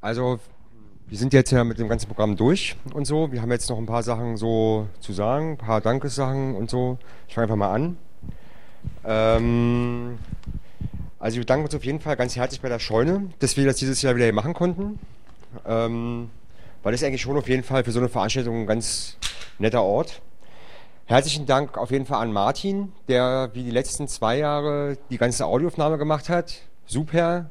Also wir sind jetzt ja mit dem ganzen Programm durch und so. Wir haben jetzt noch ein paar Sachen so zu sagen, ein paar Dankessachen und so. Ich fange einfach mal an. Ähm, also wir bedanken uns auf jeden Fall ganz herzlich bei der Scheune, dass wir das dieses Jahr wieder hier machen konnten. Ähm, weil das eigentlich schon auf jeden Fall für so eine Veranstaltung ein ganz netter Ort. Herzlichen Dank auf jeden Fall an Martin, der wie die letzten zwei Jahre die ganze Audioaufnahme gemacht hat. Super.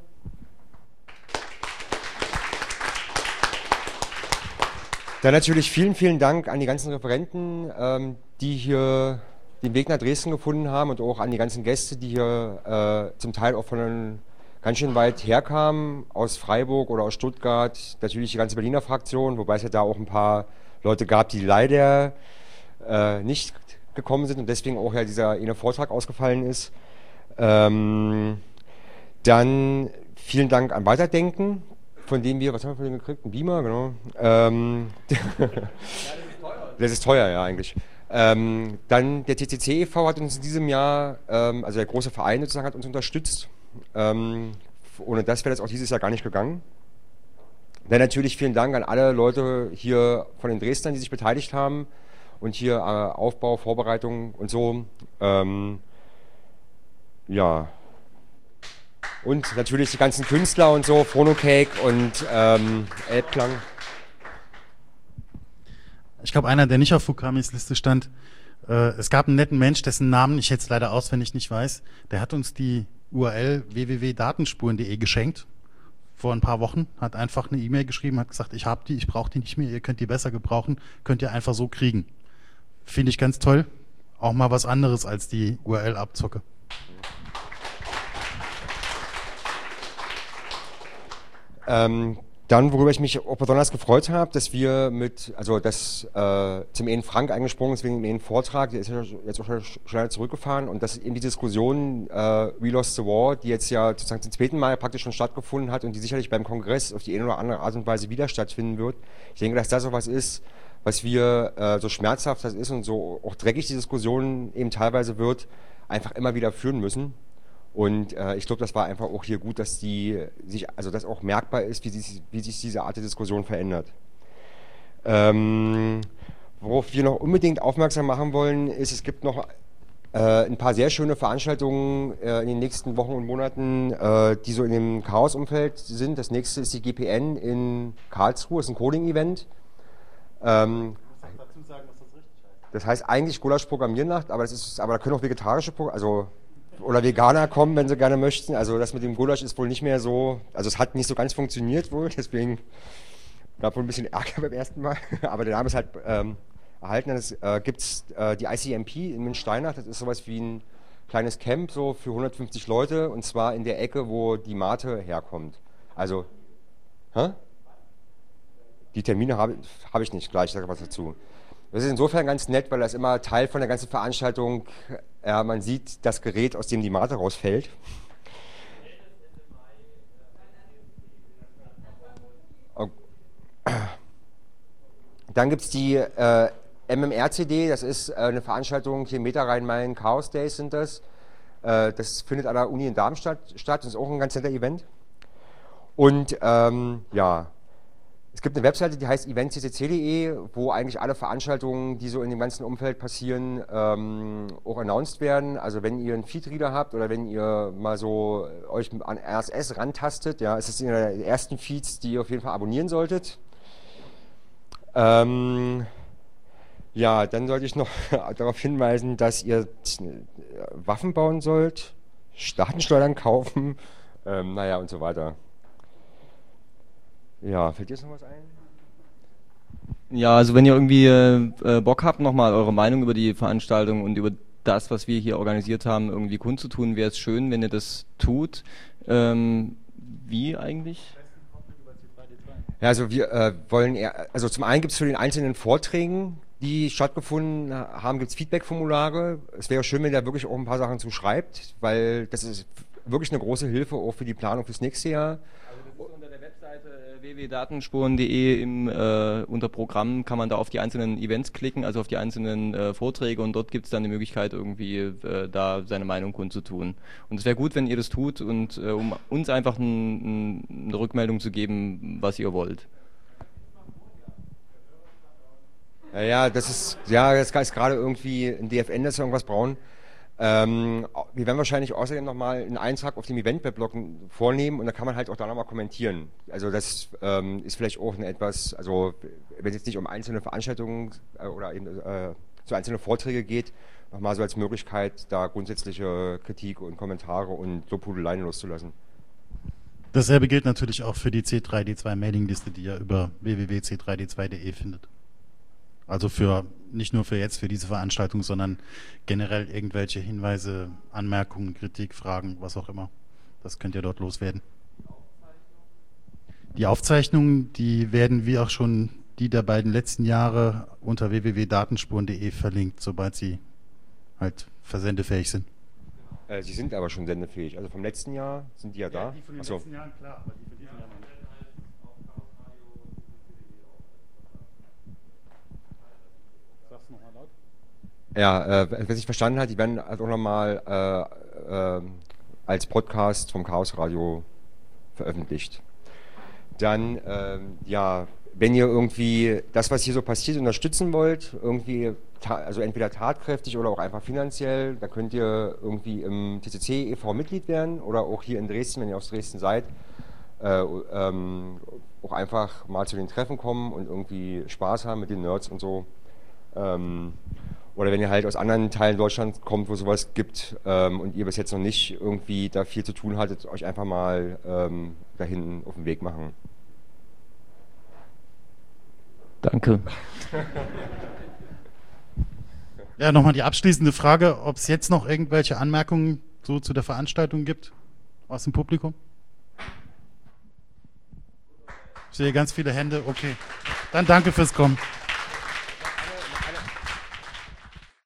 Dann natürlich vielen, vielen Dank an die ganzen Referenten, ähm, die hier den Weg nach Dresden gefunden haben und auch an die ganzen Gäste, die hier äh, zum Teil auch von ganz schön weit herkamen, aus Freiburg oder aus Stuttgart. Natürlich die ganze Berliner Fraktion, wobei es ja da auch ein paar Leute gab, die leider äh, nicht gekommen sind und deswegen auch ja dieser eine Vortrag ausgefallen ist. Ähm, dann vielen Dank an Weiterdenken, von dem wir, was haben wir von dem gekriegt? Ein Beamer, genau. Ähm, das ist teuer, ja, eigentlich. Ähm, dann der TCC e.V. hat uns in diesem Jahr, ähm, also der große Verein sozusagen, hat uns unterstützt. Ähm, ohne das wäre das auch dieses Jahr gar nicht gegangen. Dann natürlich vielen Dank an alle Leute hier von den Dresdnern, die sich beteiligt haben und hier äh, Aufbau, Vorbereitung und so. Ähm, ja, und natürlich die ganzen Künstler und so, Phonocake und ähm, Elbklang. Ich glaube, einer, der nicht auf Fukamis Liste stand, äh, es gab einen netten Mensch, dessen Namen ich jetzt leider auswendig nicht weiß, der hat uns die URL www.datenspuren.de geschenkt vor ein paar Wochen, hat einfach eine E-Mail geschrieben, hat gesagt, ich habe die, ich brauche die nicht mehr, ihr könnt die besser gebrauchen, könnt ihr einfach so kriegen. Finde ich ganz toll. Auch mal was anderes als die URL-Abzocke. Ähm, dann, worüber ich mich auch besonders gefreut habe, dass wir mit, also dass äh, zum einen Frank eingesprungen ist wegen dem Vortrag, der ist ja jetzt auch schon schnell zurückgefahren und dass eben die Diskussion äh, We Lost the War, die jetzt ja sozusagen zum zweiten Mal praktisch schon stattgefunden hat und die sicherlich beim Kongress auf die eine oder andere Art und Weise wieder stattfinden wird. Ich denke, dass das auch was ist, was wir, äh, so schmerzhaft das ist und so auch dreckig die Diskussion eben teilweise wird, einfach immer wieder führen müssen und äh, ich glaube, das war einfach auch hier gut, dass die sich, also dass auch merkbar ist, wie sich, wie sich diese Art der Diskussion verändert. Ähm, worauf wir noch unbedingt aufmerksam machen wollen, ist, es gibt noch äh, ein paar sehr schöne Veranstaltungen äh, in den nächsten Wochen und Monaten, äh, die so in dem Chaos-Umfeld sind. Das nächste ist die GPN in Karlsruhe, das ist ein Coding-Event. Ähm, das heißt eigentlich Gulasch Programmiernacht, aber das ist, aber da können auch vegetarische, also oder Veganer kommen, wenn sie gerne möchten. Also das mit dem Gulasch ist wohl nicht mehr so, also es hat nicht so ganz funktioniert wohl, deswegen gab wohl ein bisschen Ärger beim ersten Mal, aber der Name ist halt ähm, erhalten. Dann äh, gibt es äh, die ICMP in Münsteinach, das ist sowas wie ein kleines Camp so für 150 Leute und zwar in der Ecke, wo die Mate herkommt. Also, hä? Die Termine habe hab ich nicht, gleich sage ich was dazu. Das ist insofern ganz nett, weil das immer Teil von der ganzen Veranstaltung, ja, man sieht das Gerät, aus dem die Mate rausfällt. Dann gibt es die äh, MMR-CD, das ist äh, eine Veranstaltung, hier Meter Rhein-Main Chaos Days sind das. Äh, das findet an der Uni in Darmstadt statt, das ist auch ein ganz netter Event. Und ähm, ja, es gibt eine Webseite, die heißt eventccc.de, wo eigentlich alle Veranstaltungen, die so in dem ganzen Umfeld passieren, ähm, auch announced werden. Also wenn ihr einen Feedreader habt oder wenn ihr mal so euch an RSS rantastet, ja, ist es einer der ersten Feeds, die ihr auf jeden Fall abonnieren solltet. Ähm, ja, dann sollte ich noch darauf hinweisen, dass ihr Waffen bauen sollt, Staatensteuern kaufen, ähm, naja und so weiter. Ja, fällt dir jetzt noch was ein? Ja, also wenn ihr irgendwie äh, Bock habt, nochmal eure Meinung über die Veranstaltung und über das, was wir hier organisiert haben, irgendwie kundzutun, wäre es schön, wenn ihr das tut. Ähm, wie eigentlich? Ja, also wir äh, wollen eher, also zum einen gibt es für den einzelnen Vorträgen, die stattgefunden haben, gibt es Feedback-Formulare. Es wäre schön, wenn ihr wirklich auch ein paar Sachen zu schreibt, weil das ist wirklich eine große Hilfe auch für die Planung fürs nächste Jahr. Also unter der Webseite www.datenspuren.de im, äh, unter Programm kann man da auf die einzelnen Events klicken, also auf die einzelnen äh, Vorträge und dort gibt es dann die Möglichkeit irgendwie äh, da seine Meinung kundzutun. Und es wäre gut, wenn ihr das tut und äh, um uns einfach ein, ein, eine Rückmeldung zu geben, was ihr wollt. Ja, das ist, ja, das ist gerade irgendwie ein DFN, das irgendwas braun. Ähm, wir werden wahrscheinlich außerdem nochmal einen Eintrag auf dem Event-Weblog vornehmen und da kann man halt auch da nochmal kommentieren. Also das ähm, ist vielleicht auch ein etwas, also wenn es jetzt nicht um einzelne Veranstaltungen äh, oder eben äh, zu einzelnen Vorträge geht, nochmal so als Möglichkeit, da grundsätzliche Kritik und Kommentare und Lobhudeleien loszulassen. Dasselbe gilt natürlich auch für die C3D2 Mailingliste, die ihr über www.c3d2.de findet. Also für nicht nur für jetzt, für diese Veranstaltung, sondern generell irgendwelche Hinweise, Anmerkungen, Kritik, Fragen, was auch immer. Das könnt ihr dort loswerden. Die Aufzeichnungen, die werden wie auch schon die der beiden letzten Jahre unter www.datenspuren.de verlinkt, sobald sie halt versendefähig sind. Äh, sie sind aber schon sendefähig. Also vom letzten Jahr sind die ja, ja da. Die von den Achso. letzten Jahren, klar, aber die von diesem Jahr noch nicht. Ja, äh, wer sich verstanden hat, die werden halt auch nochmal äh, äh, als Podcast vom Chaos Radio veröffentlicht. Dann, ähm, ja, wenn ihr irgendwie das, was hier so passiert, unterstützen wollt, irgendwie, also entweder tatkräftig oder auch einfach finanziell, da könnt ihr irgendwie im TCC e.V. Mitglied werden oder auch hier in Dresden, wenn ihr aus Dresden seid, äh, ähm, auch einfach mal zu den Treffen kommen und irgendwie Spaß haben mit den Nerds und so. Ähm, oder wenn ihr halt aus anderen Teilen Deutschlands kommt, wo sowas gibt ähm, und ihr bis jetzt noch nicht irgendwie da viel zu tun hattet, euch einfach mal ähm, dahin auf den Weg machen. Danke. Ja, nochmal die abschließende Frage, ob es jetzt noch irgendwelche Anmerkungen so zu der Veranstaltung gibt aus dem Publikum? Ich sehe ganz viele Hände. Okay. Dann danke fürs Kommen.